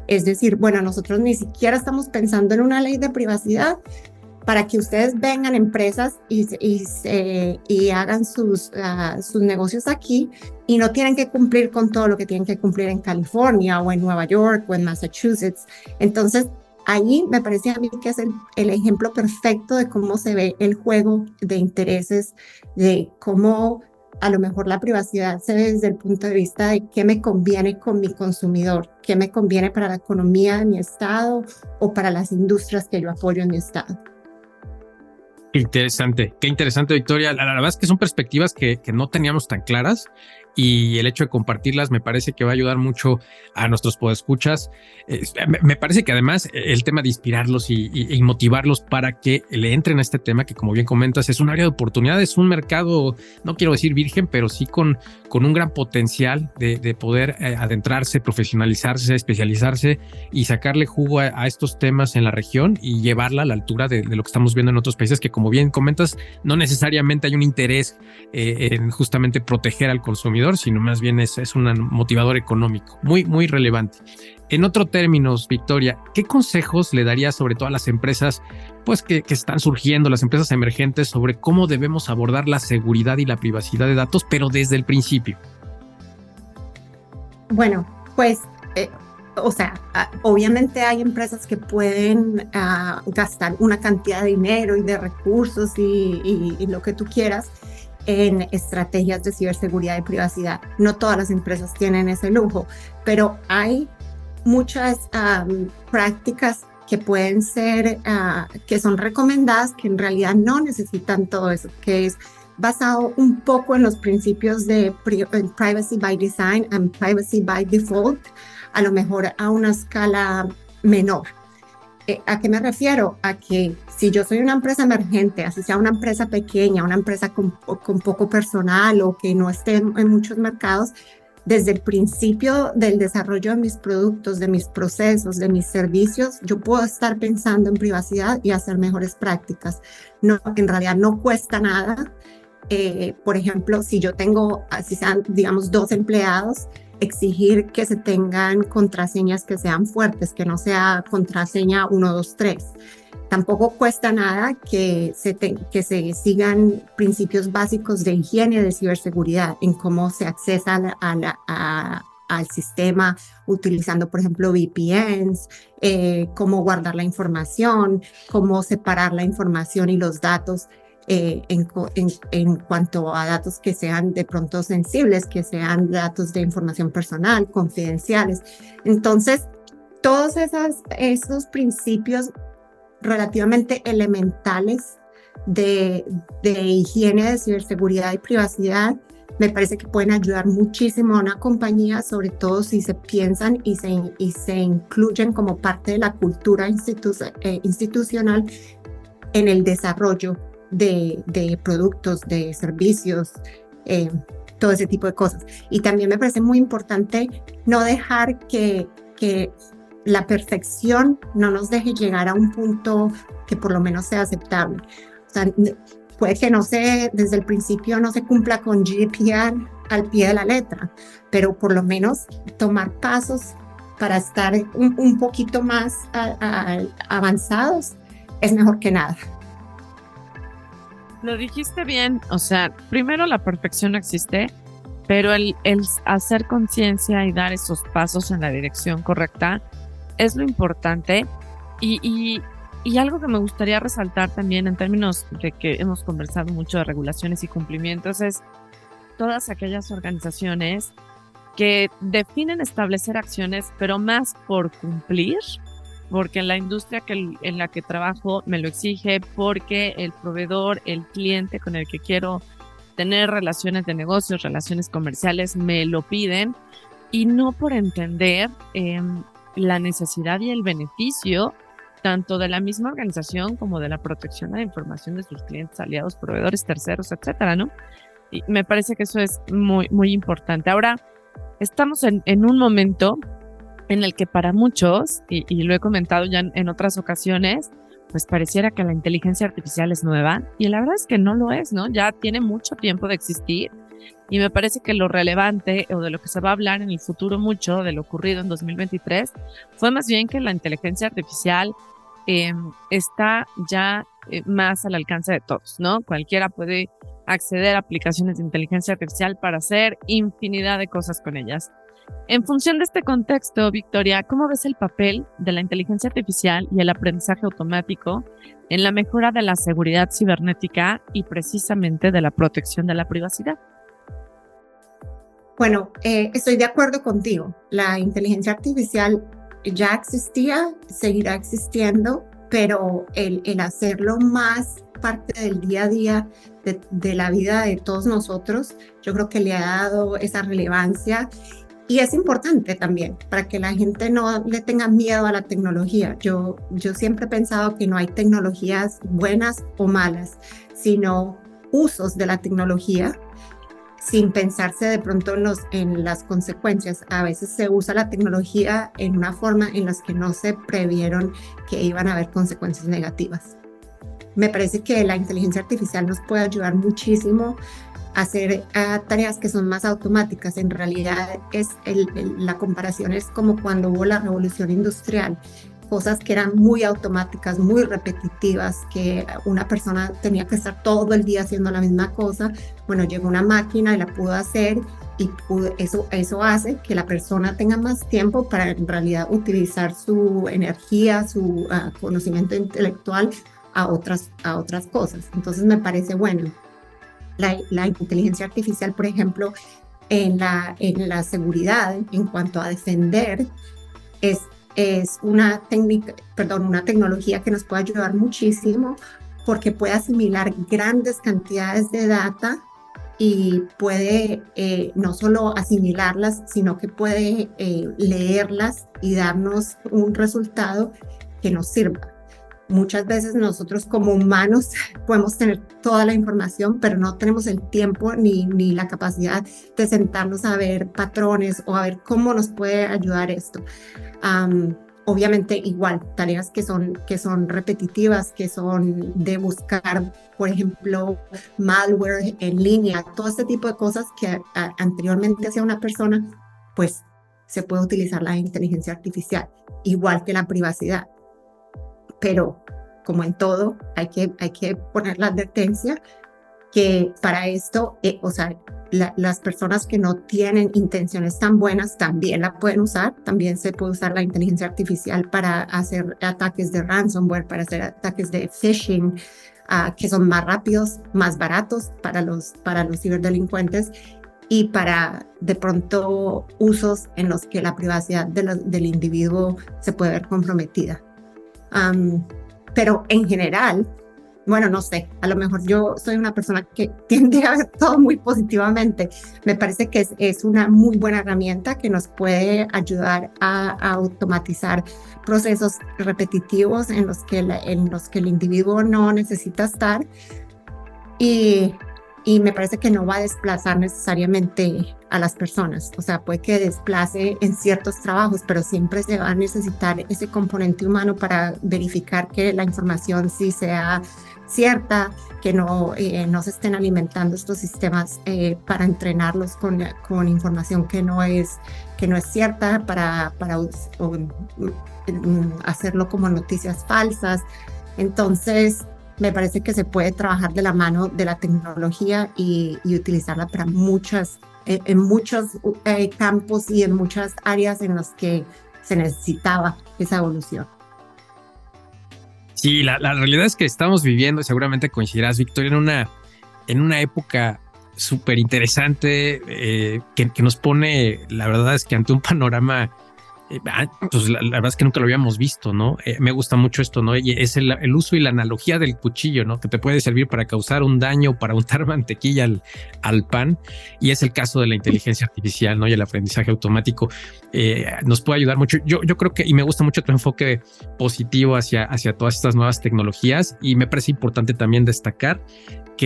es decir, bueno, nosotros ni siquiera estamos pensando en una ley de privacidad, para que ustedes vengan empresas y, y, hagan sus, ah, sus negocios aquí y no tienen que cumplir con todo lo que tienen que cumplir en California o en Nueva York o en Massachusetts. Entonces, ahí me parece a mí que es el, ejemplo perfecto de cómo se ve el juego de intereses, de cómo a lo mejor la privacidad se ve desde el punto de vista de qué me conviene con mi consumidor, qué me conviene para la economía de mi estado o para las industrias que yo apoyo en mi estado. Interesante, qué interesante, Victoria. La, verdad es que son perspectivas que, no teníamos tan claras y el hecho de compartirlas me parece que va a ayudar mucho a nuestros podescuchas. me parece que además el tema de inspirarlos y, motivarlos para que le entren a este tema, que como bien comentas, es un área de oportunidades, un mercado, no quiero decir virgen, pero sí con, con un gran potencial de, poder eh, adentrarse, profesionalizarse, especializarse y sacarle jugo a, estos temas en la región y llevarla a la altura de, lo que estamos viendo en otros países, que como bien comentas, no necesariamente hay un interés eh, en justamente proteger al consumidor sino más bien es, es un motivador económico, muy, muy relevante. En otros términos, Victoria, ¿qué consejos le daría sobre todo a las empresas pues, que, que, están surgiendo, las empresas emergentes, sobre cómo debemos abordar la seguridad y la privacidad de datos, pero desde el principio? Bueno, pues, eh, o sea, obviamente hay empresas que pueden ah, gastar una cantidad de dinero y de recursos y, y lo que tú quieras en estrategias de ciberseguridad y privacidad. No todas las empresas tienen ese lujo, pero hay muchas prácticas que pueden ser, ah, que son recomendadas, que en realidad no necesitan todo eso, que es basado un poco en los principios de privacy by design and privacy by default, a lo mejor a una escala menor. Eh, ¿A qué me refiero? A que si yo soy una empresa emergente, así sea una empresa pequeña, una empresa con, poco personal o que no esté en, muchos mercados, desde el principio del desarrollo de mis productos, de mis procesos, de mis servicios, yo puedo estar pensando en privacidad y hacer mejores prácticas. No, en realidad no cuesta nada. Eh, por ejemplo, si yo tengo, así sean, digamos, dos empleados, exigir que se tengan contraseñas que sean fuertes, que no sea contraseña 123. Tampoco cuesta nada que se, que se sigan principios básicos de higiene de ciberseguridad en cómo se accesa al sistema utilizando, por ejemplo, VPNs, eh, cómo guardar la información, cómo separar la información y los datos eh, en, en, cuanto a datos que sean de pronto sensibles, que sean datos de información personal, confidenciales. Entonces, todos esos, esos principios relativamente elementales de, de higiene, de ciberseguridad y privacidad me parece que pueden ayudar muchísimo a una compañía, sobre todo si se piensan y se, y se incluyen como parte de la cultura eh, institucional en el desarrollo de, de productos, de servicios, eh, todo ese tipo de cosas. Y también me parece muy importante no dejar que, que la perfección no nos deje llegar a un punto que por lo menos sea aceptable. O sea, puede que no se, desde el principio no se cumpla con GDPR al pie de la letra, pero por lo menos tomar pasos para estar un, poquito más avanzados es mejor que nada. Lo dijiste bien, o sea, primero la perfección no existe, pero el, el hacer conciencia y dar esos pasos en la dirección correcta es lo importante. Y, y, y, algo que me gustaría resaltar también en términos de que hemos conversado mucho de regulaciones y cumplimientos es todas aquellas organizaciones que definen establecer acciones, pero más por cumplir porque la industria que, en la que trabajo me lo exige, porque el proveedor, el cliente con el que quiero tener relaciones de negocios, relaciones comerciales, me lo piden y no por entender em, la necesidad y el beneficio tanto de la misma organización como de la protección de la información de sus clientes, aliados, proveedores, terceros, etcétera, ¿no? Y me parece que eso es muy, muy importante. Ahora, estamos en, en un momento en el que para muchos, y, lo he comentado ya en, otras ocasiones, pues pareciera que la inteligencia artificial es nueva y la verdad es que no lo es, ¿no? Ya tiene mucho tiempo de existir y me parece que lo relevante o de lo que se va a hablar en el futuro mucho de lo ocurrido en 2023 fue más bien que la inteligencia artificial em, está ya eh, más al alcance de todos, ¿no? Cualquiera puede acceder a aplicaciones de inteligencia artificial para hacer infinidad de cosas con ellas. En función de este contexto, Victoria, ¿cómo ves el papel de la inteligencia artificial y el aprendizaje automático en la mejora de la seguridad cibernética y precisamente de la protección de la privacidad? Bueno, eh, estoy de acuerdo contigo. La inteligencia artificial ya existía, seguirá existiendo, pero el, hacerlo más parte del día a día de, de, la vida de todos nosotros, yo creo que le ha dado esa relevancia y es importante también para que la gente no le tenga miedo a la tecnología. Yo, yo siempre he pensado que no hay tecnologías buenas o malas, sino usos de la tecnología sin pensarse de pronto en, los, en las consecuencias. A veces se usa la tecnología en una forma en las que no se previeron que iban a haber consecuencias negativas. Me parece que la inteligencia artificial nos puede ayudar muchísimo hacer ah, tareas que son más automáticas. En realidad es la comparación es como cuando hubo la revolución industrial, cosas que eran muy automáticas, muy repetitivas, que una persona tenía que estar todo el día haciendo la misma cosa. Bueno, llegó una máquina y la pudo hacer y eso, eso hace que la persona tenga más tiempo para en realidad utilizar su energía, su ah, conocimiento intelectual a otras, a otras cosas. Entonces me parece bueno la, inteligencia artificial, por ejemplo, en la, en la seguridad, en cuanto a defender, es, es una técnica, perdón, una tecnología que nos puede ayudar muchísimo porque puede asimilar grandes cantidades de data y puede eh, no solo asimilarlas, sino que puede eh, leerlas y darnos un resultado que nos sirva. Muchas veces nosotros como humanos podemos tener toda la información, pero no tenemos el tiempo ni, ni la capacidad de sentarnos a ver patrones o a ver cómo nos puede ayudar esto. obviamente igual, tareas que son, que son repetitivas, que son de buscar, por ejemplo, malware en línea, todo este tipo de cosas que anteriormente hacía una persona, pues se puede utilizar la inteligencia artificial, igual que la privacidad pero como en todo, hay que, hay que poner la advertencia que para esto, eh, o sea, las personas que no tienen intenciones tan buenas también la pueden usar. También se puede usar la inteligencia artificial para hacer ataques de ransomware, para hacer ataques de phishing, ah, que son más rápidos, más baratos para los, para los ciberdelincuentes y para de pronto usos en los que la privacidad del individuo se puede ver comprometida pero en general, bueno, no sé, a lo mejor yo soy una persona que tiende a ver todo muy positivamente. Me parece que es, una muy buena herramienta que nos puede ayudar a, automatizar procesos repetitivos en los, que en los que el individuo no necesita estar. Y y me parece que no va a desplazar necesariamente a las personas. O sea, puede que desplace en ciertos trabajos, pero siempre se va a necesitar ese componente humano para verificar que la información sí sea cierta, que no, eh, no se estén alimentando estos sistemas eh, para entrenarlos con, con, información que no es, que no es cierta, para, para hacerlo como noticias falsas. Entonces, me parece que se puede trabajar de la mano de la tecnología y, utilizarla para muchas, en muchos eh, campos y en muchas áreas en las que se necesitaba esa evolución. Sí, la, realidad es que estamos viviendo, seguramente coincidirás, Victoria, en una, en una época súper interesante eh, que, que, nos pone, la verdad es que ante un panorama pues la, verdad es que nunca lo habíamos visto, ¿no? Eh, me gusta mucho esto, ¿no? Y es el, uso y la analogía del cuchillo, ¿no? Que te puede servir para causar un daño, para untar mantequilla al, pan. Y es el caso de la inteligencia artificial, ¿no? Y el aprendizaje automático eh, nos puede ayudar mucho. Yo, yo creo que, y me gusta mucho tu enfoque positivo hacia, hacia todas estas nuevas tecnologías. Y me parece importante también destacar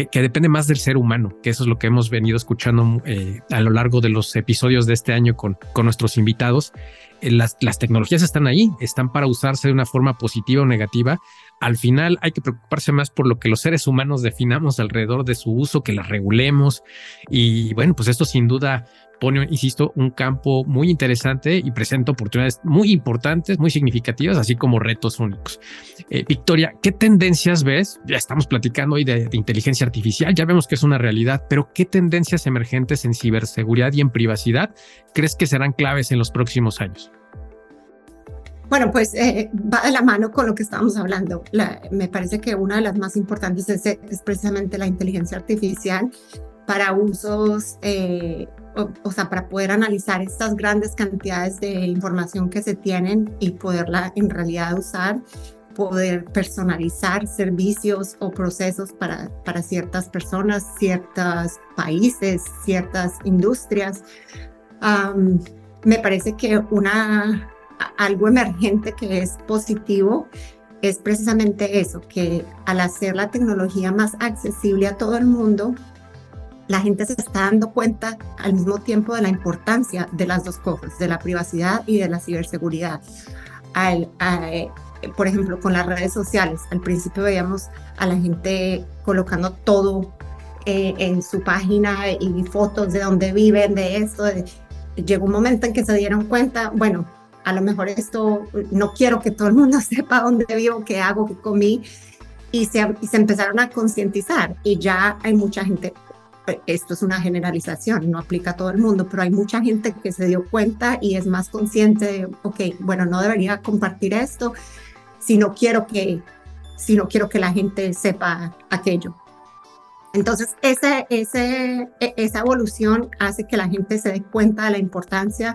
que, depende más del ser humano, que eso es lo que hemos venido escuchando a lo largo de los episodios de este año con, con nuestros invitados. Eh, las, las tecnologías están ahí, están para usarse de una forma positiva o negativa. Al final hay que preocuparse más por lo que los seres humanos definamos alrededor de su uso, que las regulemos. Y bueno, pues esto sin duda pone, insisto, un campo muy interesante y presenta oportunidades muy importantes, muy significativas, así como retos únicos. Eh, Victoria, ¿qué tendencias ves? Ya estamos platicando hoy de, de, inteligencia artificial, ya vemos que es una realidad, pero ¿qué tendencias emergentes en ciberseguridad y en privacidad crees que serán claves en los próximos años? Bueno, pues eh, va de la mano con lo que estábamos hablando. me parece que una de las más importantes es, es precisamente la inteligencia artificial para usos, eh, o, sea, para poder analizar estas grandes cantidades de información que se tienen y poderla en realidad usar, poder personalizar servicios o procesos para, para ciertas personas, ciertos países, ciertas industrias. me parece que una algo emergente que es positivo es precisamente eso, que al hacer la tecnología más accesible a todo el mundo, la gente se está dando cuenta al mismo tiempo de la importancia de las dos cosas, de la privacidad y de la ciberseguridad. por ejemplo, con las redes sociales, al principio veíamos a la gente colocando todo eh, en su página y fotos de dónde viven, de esto. llegó un momento en que se dieron cuenta, bueno, a lo mejor esto, no quiero que todo el mundo sepa dónde vivo, qué hago, qué comí, y se empezaron a concientizar y ya hay mucha gente, esto es una generalización, no aplica a todo el mundo, pero hay mucha gente que se dio cuenta y es más consciente de, ok, bueno, no debería compartir esto si no quiero que, si no quiero que la gente sepa aquello. Entonces, ese, ese, e, esa evolución hace que la gente se dé cuenta de la importancia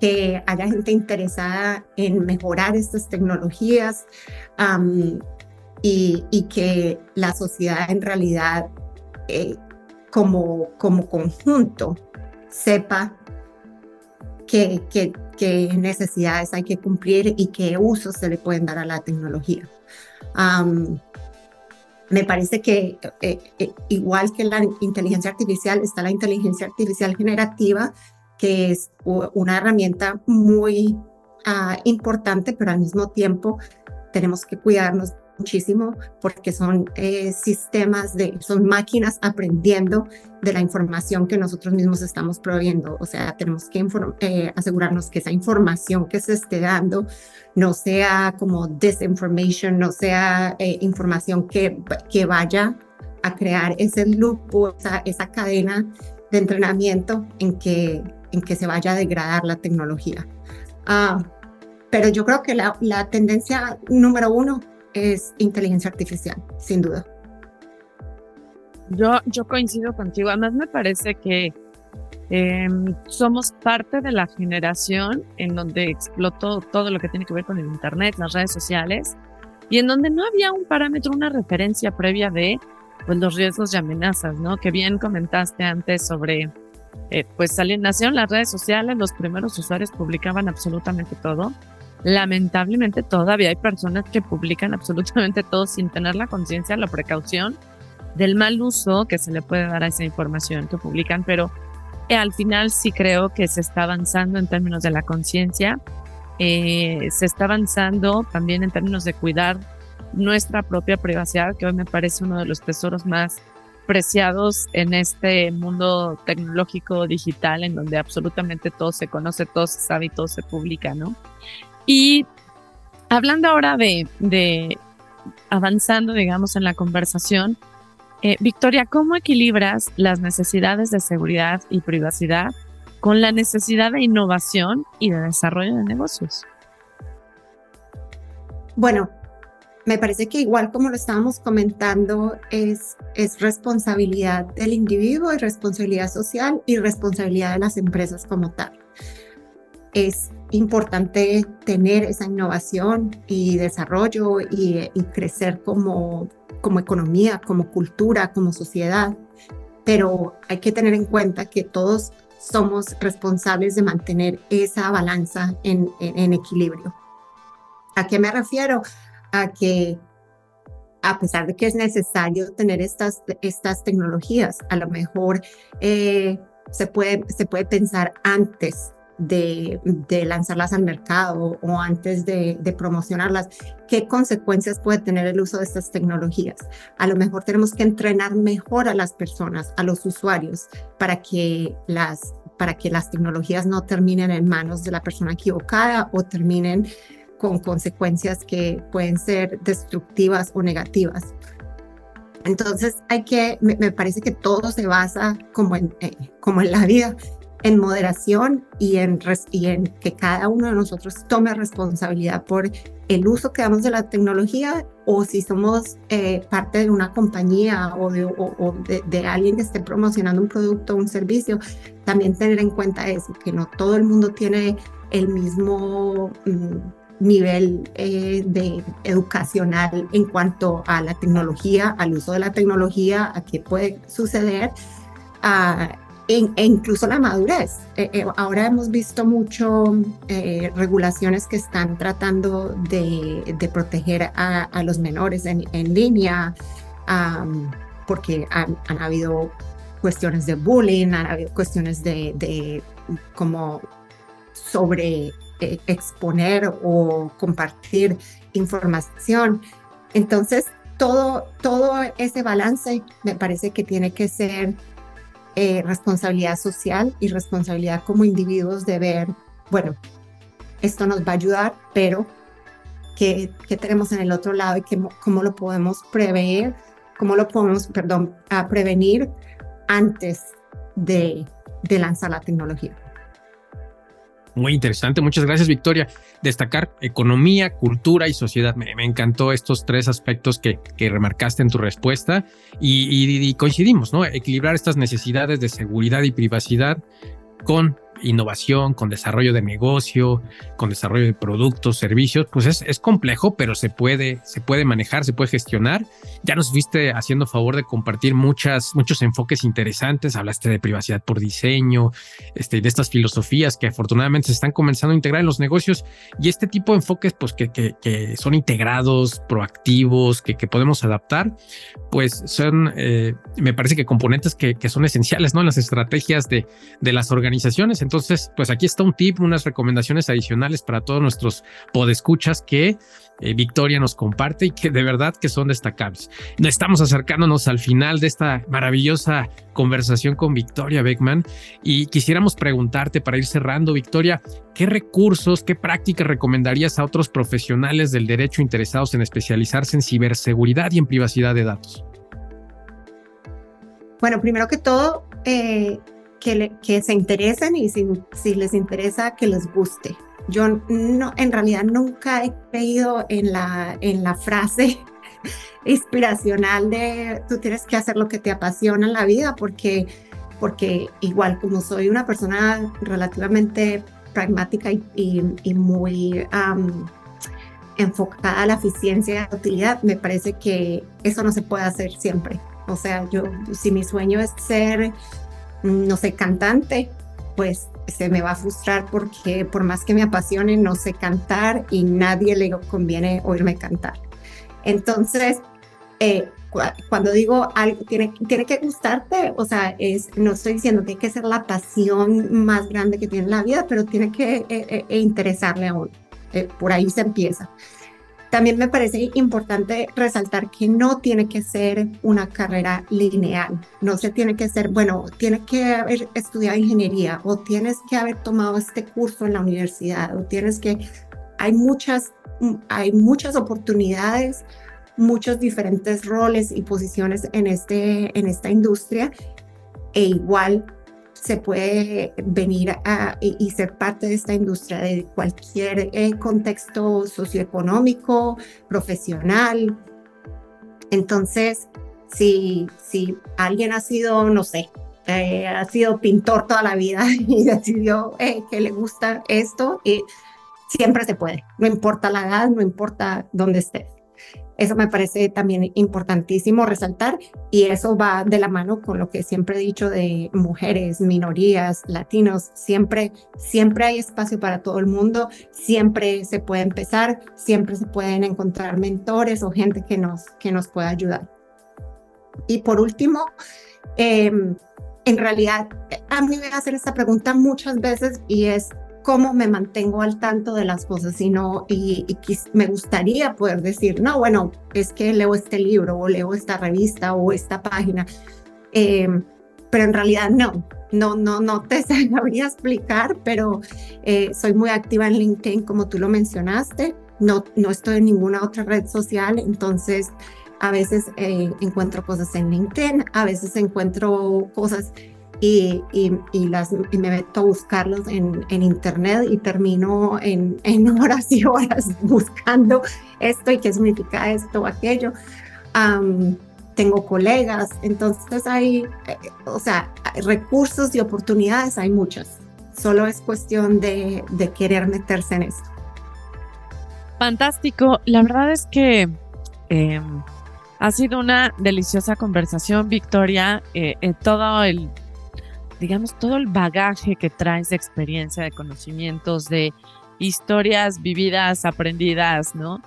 que haya gente interesada en mejorar estas tecnologías y, que la sociedad en realidad eh, como, como conjunto sepa qué, necesidades hay que cumplir y qué usos se le pueden dar a la tecnología. me parece que eh, eh, igual que la inteligencia artificial está la inteligencia artificial generativa que es una herramienta muy ah, importante, pero al mismo tiempo tenemos que cuidarnos muchísimo porque son eh, sistemas de, son máquinas aprendiendo de la información que nosotros mismos estamos proveyendo. O sea, tenemos que eh, asegurarnos que esa información que se esté dando no sea como disinformation, no sea eh, información que, que vaya a crear ese loop esa, esa cadena de entrenamiento en que en que se vaya a degradar la tecnología. Ah, pero yo creo que la, tendencia número uno es inteligencia artificial, sin duda. Yo, yo coincido contigo. Además, me parece que em, somos parte de la generación en donde explotó todo lo que tiene que ver con el Internet, las redes sociales. y en donde no había un parámetro, una referencia previa de pues, los riesgos y amenazas, ¿no? Que bien comentaste antes sobre, eh, pues nacieron las redes sociales, los primeros usuarios publicaban absolutamente todo. Lamentablemente todavía hay personas que publican absolutamente todo sin tener la conciencia, la precaución del mal uso que se le puede dar a esa información que publican, pero eh, al final sí creo que se está avanzando en términos de la conciencia, eh, se está avanzando también en términos de cuidar nuestra propia privacidad, que hoy me parece uno de los tesoros más preciados en este mundo tecnológico digital, en donde absolutamente todo se conoce, todo se sabe y todo se publica, ¿no? Y hablando ahora de, de avanzando, digamos, en la conversación, eh, Victoria, ¿cómo equilibras las necesidades de seguridad y privacidad con la necesidad de innovación y de desarrollo de negocios? Bueno, me parece que igual como lo estábamos comentando, es, es responsabilidad del individuo y responsabilidad social y responsabilidad de las empresas como tal. Es importante tener esa innovación y desarrollo y, y crecer como como economía, como cultura, como sociedad, pero hay que tener en cuenta que todos somos responsables de mantener esa balanza en, equilibrio. ¿A qué me refiero? A que a pesar de que es necesario tener estas, estas tecnologías, a lo mejor eh, se, puede, se puede pensar antes de, lanzarlas al mercado o antes de, promocionarlas, ¿qué consecuencias puede tener el uso de estas tecnologías? A lo mejor tenemos que entrenar mejor a las personas, a los usuarios, para que las, para que las tecnologías no terminen en manos de la persona equivocada o terminen con consecuencias que pueden ser destructivas o negativas. Entonces hay que, me, parece que todo se basa como en, eh, como en la vida, en moderación y en, y en que cada uno de nosotros tome responsabilidad por el uso que damos de la tecnología o si somos eh, parte de una compañía o, de, de, alguien que esté promocionando un producto o un servicio, también tener en cuenta eso, que no todo el mundo tiene el mismo mm, nivel eh, de educacional en cuanto a la tecnología, al uso de la tecnología, a qué puede suceder. Uh, e incluso la madurez. Eh, eh, ahora hemos visto mucho eh, regulaciones que están tratando de, proteger a, los menores en, línea, porque han, habido cuestiones de bullying, han habido cuestiones de, de como sobre exponer o compartir información. Entonces, todo, todo ese balance me parece que tiene que ser eh, responsabilidad social y responsabilidad como individuos de ver, bueno, esto nos va a ayudar, pero ¿qué, qué tenemos en el otro lado y qué, cómo lo podemos prever, cómo lo podemos, perdón, prevenir antes de, de lanzar la tecnología? Muy interesante, muchas gracias Victoria. Destacar economía, cultura y sociedad. Me, encantó estos tres aspectos que, que remarcaste en tu respuesta y, y, coincidimos, ¿no? Equilibrar estas necesidades de seguridad y privacidad con innovación, con desarrollo de negocio, con desarrollo de productos, servicios, pues es, es, complejo, pero se puede, se puede manejar, se puede gestionar. Ya nos fuiste haciendo favor de compartir muchas, muchos enfoques interesantes. Hablaste de privacidad por diseño, este, de estas filosofías que afortunadamente se están comenzando a integrar en los negocios y este tipo de enfoques, pues que, que, que son integrados, proactivos, que, que podemos adaptar, pues son, eh, me parece que componentes que, son esenciales, ¿no? En las estrategias de, de las organizaciones. Entonces, pues aquí está un tip, unas recomendaciones adicionales para todos nuestros podescuchas que eh, Victoria nos comparte y que de verdad que son destacables. Estamos acercándonos al final de esta maravillosa conversación con Victoria Beckman y quisiéramos preguntarte para ir cerrando, Victoria, ¿qué recursos, qué prácticas recomendarías a otros profesionales del derecho interesados en especializarse en ciberseguridad y en privacidad de datos? Bueno, primero que todo, eh, que, se interesen y si, si les interesa que les guste. Yo no, en realidad nunca he creído en la, en la frase inspiracional de tú tienes que hacer lo que te apasiona en la vida porque, porque igual como soy una persona relativamente pragmática y, y, muy enfocada a la eficiencia y la utilidad, me parece que eso no se puede hacer siempre. O sea, yo, si mi sueño es ser, no sé, cantante, pues se me va a frustrar porque por más que me apasione, no sé cantar y nadie le conviene oírme cantar. Entonces, eh, cuando digo algo tiene, tiene que gustarte, o sea, es, no estoy diciendo que tiene que ser la pasión más grande que tiene la vida, pero tiene que eh, eh, interesarle a uno. por ahí se empieza. También me parece importante resaltar que no tiene que ser una carrera lineal, no se tiene que ser, bueno, tienes que haber estudiado ingeniería o tienes que haber tomado este curso en la universidad o tienes que, hay muchas, hay muchas oportunidades, muchos diferentes roles y posiciones en, este, en esta industria e igual se puede venir a, y, ser parte de esta industria de cualquier eh, contexto socioeconómico, profesional. Entonces, si, si alguien ha sido, no sé, eh, ha sido pintor toda la vida y decidió eh, que le gusta esto, y siempre se puede, no importa la edad, no importa dónde estés. Eso me parece también importantísimo resaltar y eso va de la mano con lo que siempre he dicho de mujeres, minorías, latinos. Siempre, siempre hay espacio para todo el mundo, siempre se puede empezar, siempre se pueden encontrar mentores o gente que nos, que nos pueda ayudar. Y por último, em, en realidad, a mí me hacen esta pregunta muchas veces y es, cómo me mantengo al tanto de las cosas y no y, me gustaría poder decir no bueno es que leo este libro o leo esta revista o esta página em, pero en realidad no no no no te sabría explicar pero eh, soy muy activa en LinkedIn como tú lo mencionaste. No no estoy en ninguna otra red social entonces a veces eh, encuentro cosas en LinkedIn a veces encuentro cosas y, y, las, y me meto a buscarlos en, en internet y termino en, en, horas y horas buscando esto y qué significa esto o aquello. tengo colegas, entonces hay, eh, o sea, recursos y oportunidades hay muchas. Solo es cuestión de, de querer meterse en esto. Fantástico. La verdad es que em, ha sido una deliciosa conversación, Victoria. Eh, eh, todo el digamos, todo el bagaje que traes de experiencia, de conocimientos, de historias vividas, aprendidas, ¿no?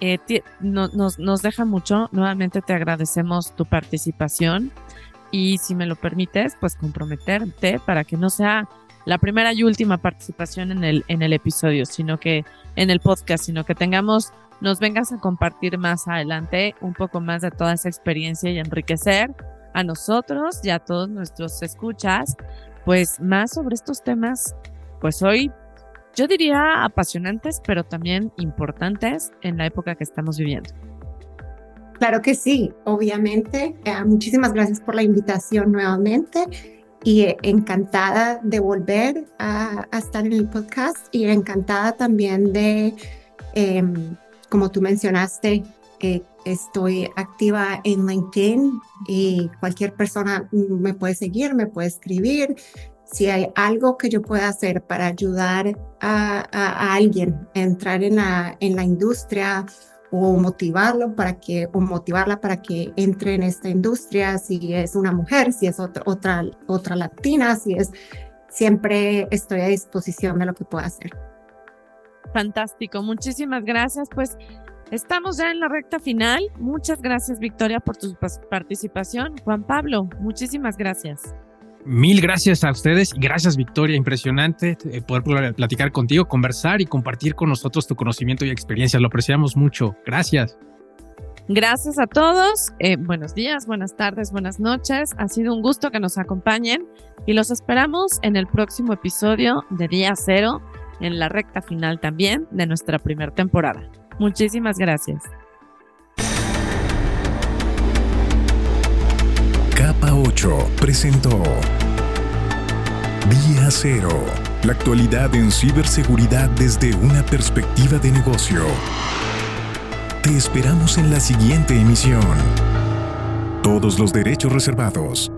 Eh, nos, nos deja mucho. Nuevamente te agradecemos tu participación y si me lo permites, pues comprometerte para que no sea la primera y última participación en el, en el episodio, sino que en el podcast, sino que tengamos, nos vengas a compartir más adelante un poco más de toda esa experiencia y enriquecer a nosotros y a todos nuestros escuchas, pues más sobre estos temas, pues hoy yo diría apasionantes, pero también importantes en la época que estamos viviendo. Claro que sí, obviamente. Eh, muchísimas gracias por la invitación nuevamente y eh, encantada de volver a, estar en el podcast y encantada también de, em, como tú mencionaste, eh, Estoy activa en LinkedIn y cualquier persona me puede seguir, me puede escribir. Si hay algo que yo pueda hacer para ayudar a, alguien a entrar en la, en la industria o motivarlo para que o motivarla para que entre en esta industria si es una mujer si es otra otra otra latina si es siempre estoy a disposición de lo que pueda hacer fantástico muchísimas gracias pues Estamos ya en la recta final. Muchas gracias, Victoria, por tu participación. Juan Pablo, muchísimas gracias. Mil gracias a ustedes gracias, Victoria. Impresionante eh, poder platicar contigo, conversar y compartir con nosotros tu conocimiento y experiencia. Lo apreciamos mucho. Gracias. Gracias a todos. Eh, buenos días, buenas tardes, buenas noches. Ha sido un gusto que nos acompañen y los esperamos en el próximo episodio de Día Cero, en la recta final también de nuestra primera temporada. Muchísimas gracias. Capa 8 presentó Día Cero. La actualidad en ciberseguridad desde una perspectiva de negocio. Te esperamos en la siguiente emisión. Todos los derechos reservados.